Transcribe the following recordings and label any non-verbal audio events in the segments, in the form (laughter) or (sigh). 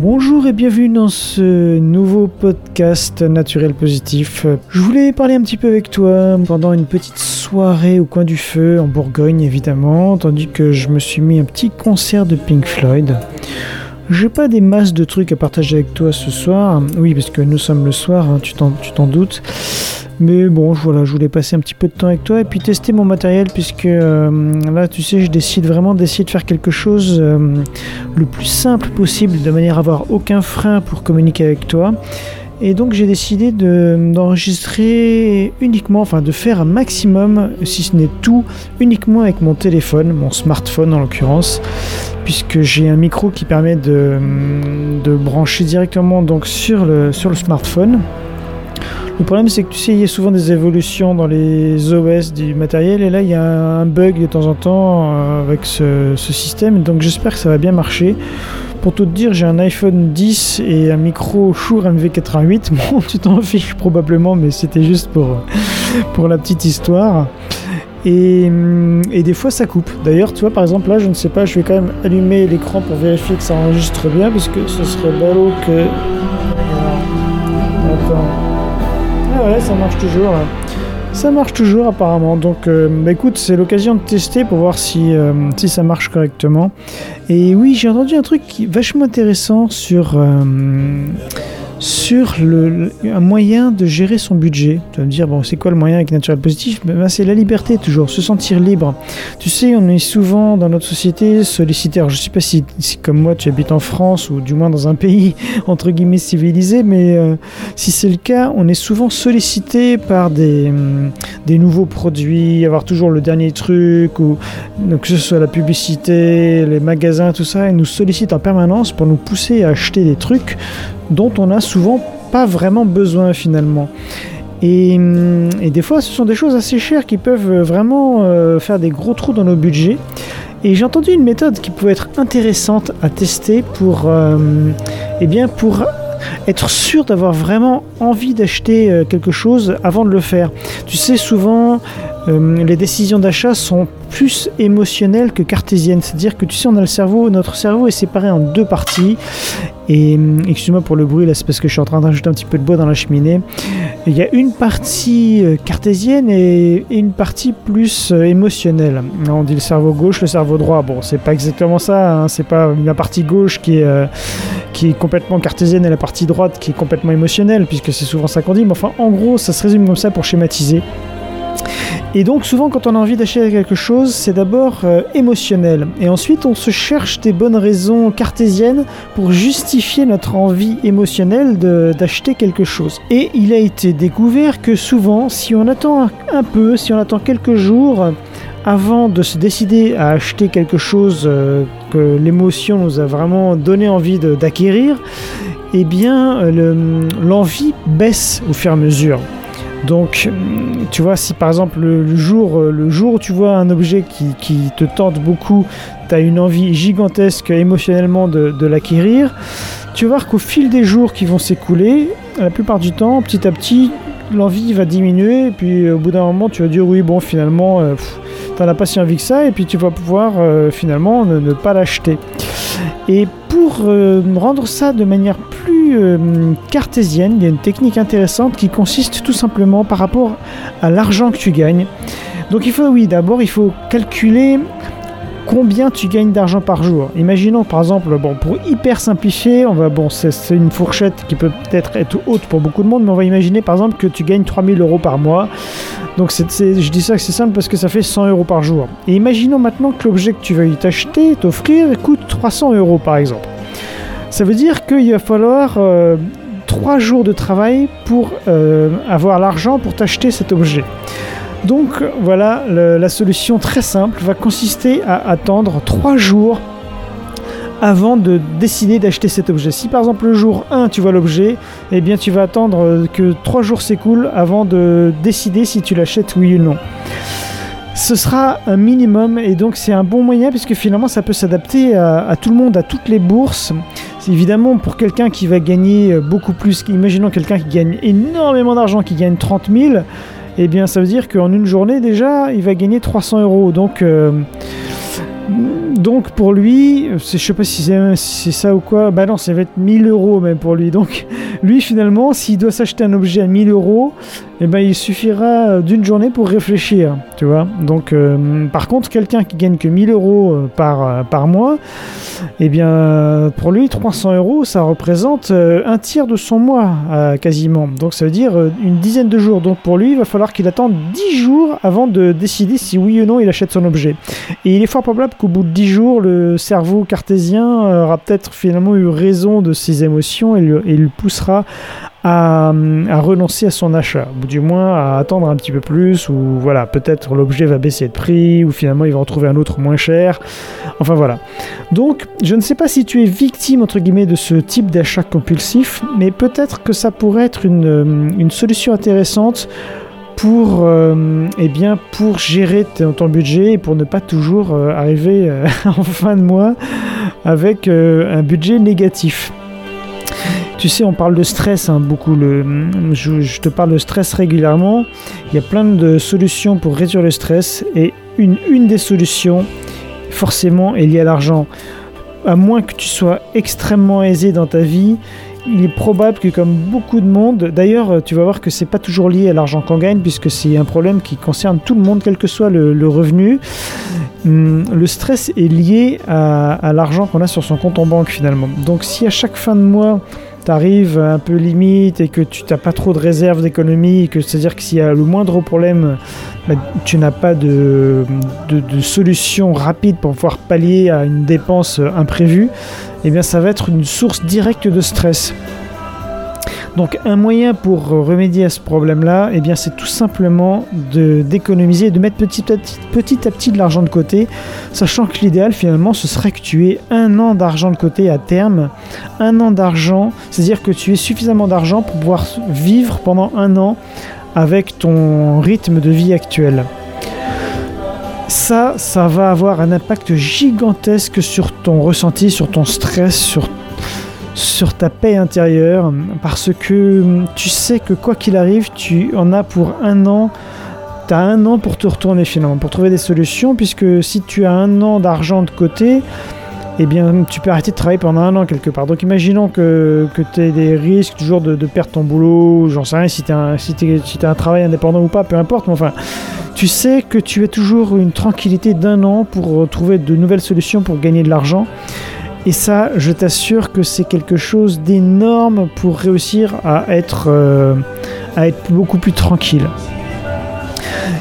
Bonjour et bienvenue dans ce nouveau podcast naturel positif. Je voulais parler un petit peu avec toi pendant une petite soirée au coin du feu en Bourgogne évidemment, tandis que je me suis mis un petit concert de Pink Floyd. J'ai pas des masses de trucs à partager avec toi ce soir, oui parce que nous sommes le soir, hein, tu t'en doutes. Mais bon, voilà, je voulais passer un petit peu de temps avec toi et puis tester mon matériel puisque euh, là, tu sais, je décide vraiment d'essayer de faire quelque chose euh, le plus simple possible de manière à avoir aucun frein pour communiquer avec toi. Et donc j'ai décidé d'enregistrer uniquement, enfin de faire un maximum, si ce n'est tout, uniquement avec mon téléphone, mon smartphone en l'occurrence, puisque j'ai un micro qui permet de, de brancher directement donc sur le, sur le smartphone. Le problème, c'est que tu sais, il y a souvent des évolutions dans les OS du matériel, et là, il y a un bug de temps en temps euh, avec ce, système, donc j'espère que ça va bien marcher. Pour tout te dire, j'ai un iPhone 10 et un micro Shure MV88. (laughs) Bon, tu t'en fiches probablement, mais c'était juste pour, pour la petite histoire. Et, et, des fois ça coupe. D'ailleurs, tu vois, par exemple, là, je ne sais pas, je vais quand même allumer l'écran pour vérifier que ça enregistre bien, parce que ce serait ballot que. Attends ouais, ça marche toujours. Ça marche toujours apparemment. Donc euh, bah, écoute, c'est l'occasion de tester pour voir si, euh, si ça marche correctement. Et oui, j'ai entendu un truc vachement intéressant sur... Euh, sur le, un moyen de gérer son budget. Tu vas me dire, bon, c'est quoi le moyen avec Naturel Positif ben, C'est la liberté toujours, se sentir libre. Tu sais, on est souvent dans notre société sollicité. Alors, je ne sais pas si, comme moi, tu habites en France ou du moins dans un pays (laughs) entre guillemets civilisé, mais euh, si c'est le cas, on est souvent sollicité par des, hum, des nouveaux produits, avoir toujours le dernier truc, ou que ce soit la publicité, les magasins, tout ça, ils nous sollicitent en permanence pour nous pousser à acheter des trucs dont on n'a souvent pas vraiment besoin finalement. Hum, et, des fois, ce sont des choses assez chères qui peuvent vraiment euh, faire des gros trous dans nos budgets. Et j'ai entendu une méthode qui pouvait être intéressante à tester pour, euh, eh être sûr d'avoir vraiment envie d'acheter euh, quelque chose avant de le faire. Tu sais, souvent, les décisions d'achat sont plus émotionnelles que cartésiennes. C'est-à-dire que tu sais, on a le cerveau, notre cerveau est séparé en deux parties. Et hum, excuse-moi pour le bruit, là c'est parce que je suis en train d'ajouter un petit peu de bois dans la cheminée. Il y a une partie euh, cartésienne et une partie plus euh, émotionnelle. On dit le cerveau gauche, le cerveau droit. Bon, c'est pas exactement ça, hein. c'est pas la partie gauche qui est, euh, qui est complètement cartésienne et la partie droite qui est complètement émotionnelle, puisque c'est souvent ça qu'on dit. Mais enfin, en gros, ça se résume comme ça pour schématiser. Et donc souvent quand on a envie d'acheter quelque chose, c'est d'abord euh, émotionnel. Et ensuite on se cherche des bonnes raisons cartésiennes pour justifier notre envie émotionnelle d'acheter quelque chose. Et il a été découvert que souvent si on attend un peu, si on attend quelques jours, avant de se décider à acheter quelque chose euh, que l'émotion nous a vraiment donné envie d'acquérir, eh bien l'envie baisse au fur et à mesure. Donc, tu vois, si par exemple le jour, euh, le jour où tu vois un objet qui, te tente beaucoup, tu as une envie gigantesque émotionnellement de, l'acquérir, tu vas voir qu'au fil des jours qui vont s'écouler, la plupart du temps, petit à petit, l'envie va diminuer, et puis euh, au bout d'un moment, tu vas dire oui, bon, finalement, euh, tu n'en as pas si envie que ça, et puis tu vas pouvoir finalement ne, pas l'acheter. Et pour rendre ça de manière plus euh, cartésienne, il y a une technique intéressante qui consiste tout simplement par rapport à l'argent que tu gagnes. Donc il faut, oui, d'abord il faut calculer combien tu gagnes d'argent par jour. Imaginons par exemple, bon, pour hyper simplifier, on va, bon, c'est une fourchette qui peut peut-être être haute pour beaucoup de monde, mais on va imaginer par exemple que tu gagnes 3000 euros par mois. Donc je dis ça que c'est simple parce que ça fait 100 euros par jour. Et imaginons maintenant que l'objet que tu veuilles t'acheter, t'offrir, coûte 300 euros par exemple. Ça veut dire qu'il va falloir euh, trois jours de travail pour euh, avoir l'argent pour t'acheter cet objet. Donc voilà, la solution très simple va consister à attendre trois jours avant de décider d'acheter cet objet. Si par exemple le jour 1 tu vois l'objet, eh bien tu vas attendre que trois jours s'écoulent avant de décider si tu l'achètes oui ou non. Ce sera un minimum et donc c'est un bon moyen puisque finalement ça peut s'adapter à, tout le monde, à toutes les bourses. Évidemment pour quelqu'un qui va gagner beaucoup plus, imaginons quelqu'un qui gagne énormément d'argent, qui gagne 30 000, eh bien ça veut dire qu'en une journée déjà il va gagner 300 euros. Donc, euh, donc pour lui, je sais pas si c'est ça ou quoi, bah non, ça va être 1000 euros même pour lui. Donc lui finalement, s'il doit s'acheter un objet à 1000 euros, eh ben, il suffira d'une journée pour réfléchir, tu vois. Donc, euh, par contre, quelqu'un qui gagne que 1000 euros euh, par, euh, par mois, eh bien, pour lui, 300 euros, ça représente un tiers de son mois, quasiment. Donc, ça veut dire une dizaine de jours. Donc, pour lui, il va falloir qu'il attende 10 jours avant de décider si oui ou non il achète son objet. Et il est fort probable qu'au bout de 10 jours, le cerveau cartésien aura peut-être finalement eu raison de ses émotions et, et il à, renoncer à son achat, ou du moins à attendre un petit peu plus, ou voilà, peut-être l'objet va baisser de prix, ou finalement il va en trouver un autre moins cher. Enfin voilà. Donc, je ne sais pas si tu es victime, entre guillemets, de ce type d'achat compulsif, mais peut-être que ça pourrait être une, euh, solution intéressante pour, euh, eh bien, pour gérer ton budget et pour ne pas toujours euh, arriver (laughs) en fin de mois avec un budget négatif. Tu sais, on parle de stress hein, beaucoup. Je, te parle de stress régulièrement. Il y a plein de solutions pour réduire le stress. Et une, des solutions, forcément, est liée à l'argent. À moins que tu sois extrêmement aisé dans ta vie, il est probable que comme beaucoup de monde, d'ailleurs tu vas voir que c'est pas toujours lié à l'argent qu'on gagne puisque c'est un problème qui concerne tout le monde quel que soit le, revenu. Hum, le stress est lié à l'argent qu'on a sur son compte en banque finalement. Donc si à chaque fin de mois arrive un peu limite et que tu n'as pas trop de réserves d'économie, que c'est-à-dire que s'il y a le moindre problème, bah, tu n'as pas de, de, solution rapide pour pouvoir pallier à une dépense imprévue, et eh bien ça va être une source directe de stress. Donc un moyen pour remédier à ce problème-là, eh bien c'est tout simplement d'économiser, de mettre petit à petit, petit à petit de l'argent de côté, sachant que l'idéal finalement ce serait que tu aies un an d'argent de côté à terme, un an d'argent, c'est-à-dire que tu aies suffisamment d'argent pour pouvoir vivre pendant un an avec ton rythme de vie actuel. Ça, ça va avoir un impact gigantesque sur ton ressenti, sur ton stress, sur sur ta paix intérieure parce que tu sais que quoi qu'il arrive, tu en as pour un an. Tu as un an pour te retourner finalement, pour trouver des solutions, puisque si tu as un an d'argent de côté, eh bien, tu peux arrêter de travailler pendant un an quelque part. Donc, imaginons que, que tu aies des risques toujours de, perdre ton boulot, j'en sais rien, si tu as, si un travail indépendant ou pas, peu importe, mais enfin, tu sais que tu as toujours une tranquillité d'un an pour trouver de nouvelles solutions pour gagner de l'argent. Et ça, je t'assure que c'est quelque chose d'énorme pour réussir à être, euh, beaucoup plus tranquille.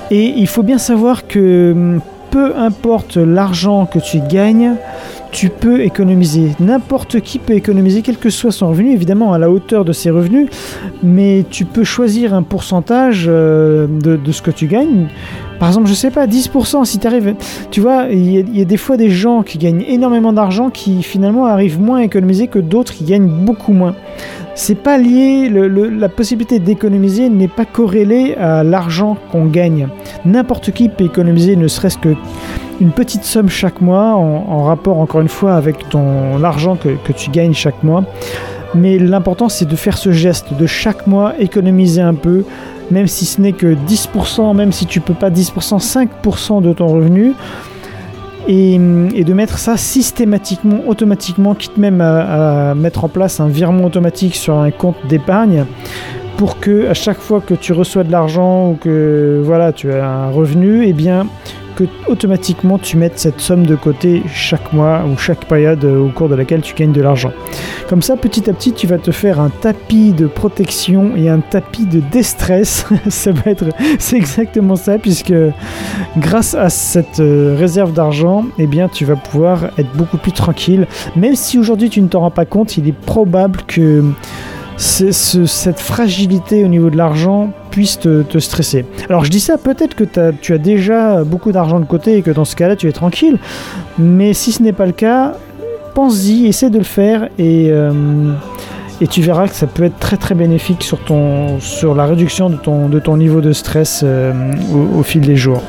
Et il faut bien savoir que hum, peu importe l'argent que tu gagnes, tu peux économiser. N'importe qui peut économiser, quel que soit son revenu, évidemment à la hauteur de ses revenus, mais tu peux choisir un pourcentage euh, de, ce que tu gagnes. Par exemple, je sais pas, 10%, si tu arrives. Tu vois, il y, a des fois des gens qui gagnent énormément d'argent qui finalement arrivent moins à économiser que d'autres qui gagnent beaucoup moins. C'est pas lié, la possibilité d'économiser n'est pas corrélée à l'argent qu'on gagne. N'importe qui peut économiser ne serait-ce que une petite somme chaque mois en, rapport encore une fois avec ton l'argent que, que tu gagnes chaque mois. Mais l'important c'est de faire ce geste, de chaque mois économiser un peu, même si ce n'est que 10%, même si tu peux pas 10%, 5% de ton revenu, et, de mettre ça systématiquement, automatiquement, quitte même à, mettre en place un virement automatique sur un compte d'épargne pour que à chaque fois que tu reçois de l'argent ou que voilà tu as un revenu, eh bien que automatiquement tu mettes cette somme de côté chaque mois ou chaque période euh, au cours de laquelle tu gagnes de l'argent. Comme ça, petit à petit, tu vas te faire un tapis de protection et un tapis de déstress. (laughs) ça va être, c'est exactement ça, puisque grâce à cette euh, réserve d'argent, eh bien, tu vas pouvoir être beaucoup plus tranquille. Même si aujourd'hui tu ne t'en rends pas compte, il est probable que cette fragilité au niveau de l'argent puisse te, stresser. Alors je dis ça, peut-être que tu as déjà beaucoup d'argent de côté et que dans ce cas-là tu es tranquille, mais si ce n'est pas le cas, pense-y, essaie de le faire et, euh, et tu verras que ça peut être très très bénéfique sur, ton, sur la réduction de ton, de ton niveau de stress euh, au, fil des jours.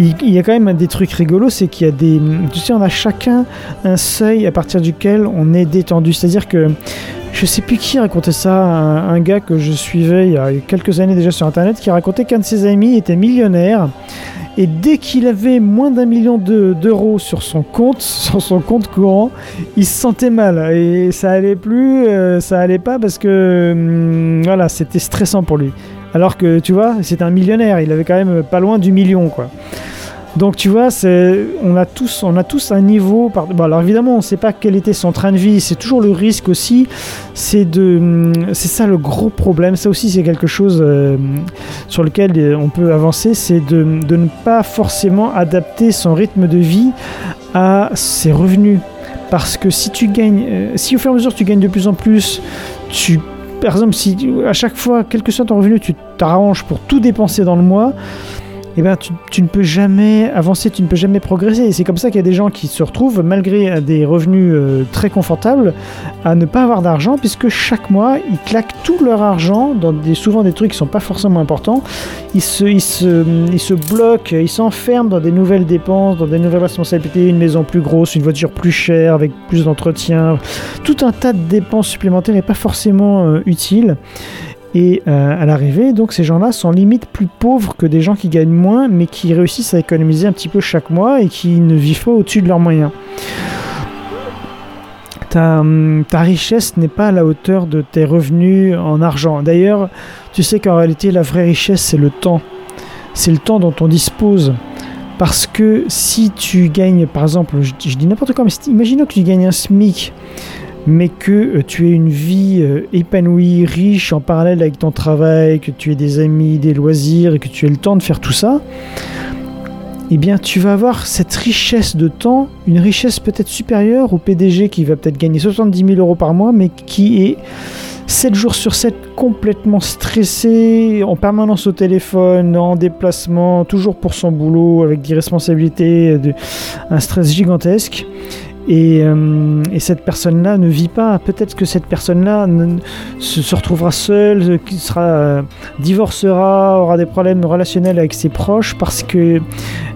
Il, y a quand même des trucs rigolos, c'est qu'il y a des. Tu sais, on a chacun un seuil à partir duquel on est détendu. C'est-à-dire que je sais plus qui racontait ça, un, gars que je suivais il y a quelques années déjà sur internet qui racontait qu'un de ses amis était millionnaire et dès qu'il avait moins d'un million d'euros sur son compte, (laughs) sur son compte courant, il se sentait mal et ça allait plus, euh, ça allait pas parce que hum, voilà, c'était stressant pour lui. Alors que tu vois, c'est un millionnaire, il avait quand même pas loin du million quoi. Donc tu vois, on a tous, on a tous un niveau. alors évidemment, on ne sait pas quel était son train de vie. C'est toujours le risque aussi. C'est ça le gros problème. Ça aussi, c'est quelque chose euh, sur lequel euh, on peut avancer. C'est de, ne pas forcément adapter son rythme de vie à ses revenus. Parce que si tu gagnes, euh, si au fur et à mesure tu gagnes de plus en plus, par exemple, si à chaque fois, quel que soit ton revenu, tu t'arranges pour tout dépenser dans le mois, eh ben, tu, ne peux jamais avancer, tu ne peux jamais progresser. C'est comme ça qu'il y a des gens qui se retrouvent, malgré des revenus euh, très confortables, à ne pas avoir d'argent, puisque chaque mois, ils claquent tout leur argent dans des, souvent des trucs qui ne sont pas forcément importants. Ils se bloquent, ils s'enferment dans des nouvelles dépenses, dans des nouvelles responsabilités, une maison plus grosse, une voiture plus chère, avec plus d'entretien, tout un tas de dépenses supplémentaires et pas forcément euh, utiles. Et euh, à l'arrivée, donc ces gens-là sont limite plus pauvres que des gens qui gagnent moins, mais qui réussissent à économiser un petit peu chaque mois et qui ne vivent pas au-dessus de leurs moyens. Ta, hum, ta richesse n'est pas à la hauteur de tes revenus en argent. D'ailleurs, tu sais qu'en réalité, la vraie richesse, c'est le temps. C'est le temps dont on dispose. Parce que si tu gagnes, par exemple, je dis n'importe quoi, mais imaginons que tu gagnes un SMIC mais que euh, tu aies une vie euh, épanouie, riche en parallèle avec ton travail, que tu aies des amis, des loisirs et que tu aies le temps de faire tout ça, eh bien tu vas avoir cette richesse de temps, une richesse peut-être supérieure au PDG qui va peut-être gagner 70 000 euros par mois, mais qui est 7 jours sur 7 complètement stressé, en permanence au téléphone, en déplacement, toujours pour son boulot, avec des responsabilités, un stress gigantesque. Euh, et, cette personne-là ne vit pas. Peut-être que cette personne-là se, retrouvera seule, qui sera euh, divorcera, aura des problèmes relationnels avec ses proches parce que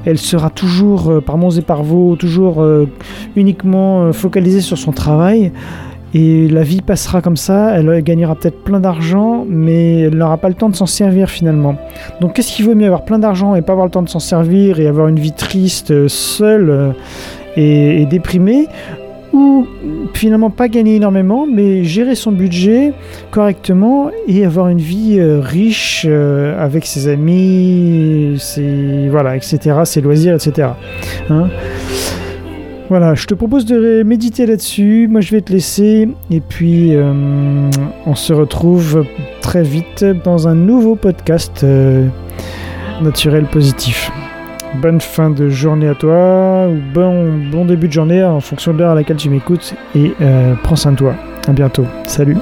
elle sera toujours euh, par monts et par vaux, toujours uniquement focalisée sur son travail. Et la vie passera comme ça, elle gagnera peut-être plein d'argent, mais elle n'aura pas le temps de s'en servir finalement. Donc qu'est-ce qu'il vaut mieux avoir plein d'argent et pas avoir le temps de s'en servir et avoir une vie triste, seule déprimé, ou finalement pas gagner énormément, mais gérer son budget correctement et avoir une vie euh, riche euh, avec ses amis, ses, voilà, etc., ses loisirs, etc. Hein. voilà, je te propose de méditer là-dessus. Moi, je vais te laisser. Et puis, euh, on se retrouve très vite dans un nouveau podcast naturel positif. Bonne fin de journée à toi, ou bon, début de journée en fonction de l'heure à laquelle tu m'écoutes, et euh, prends soin de toi. À bientôt. Salut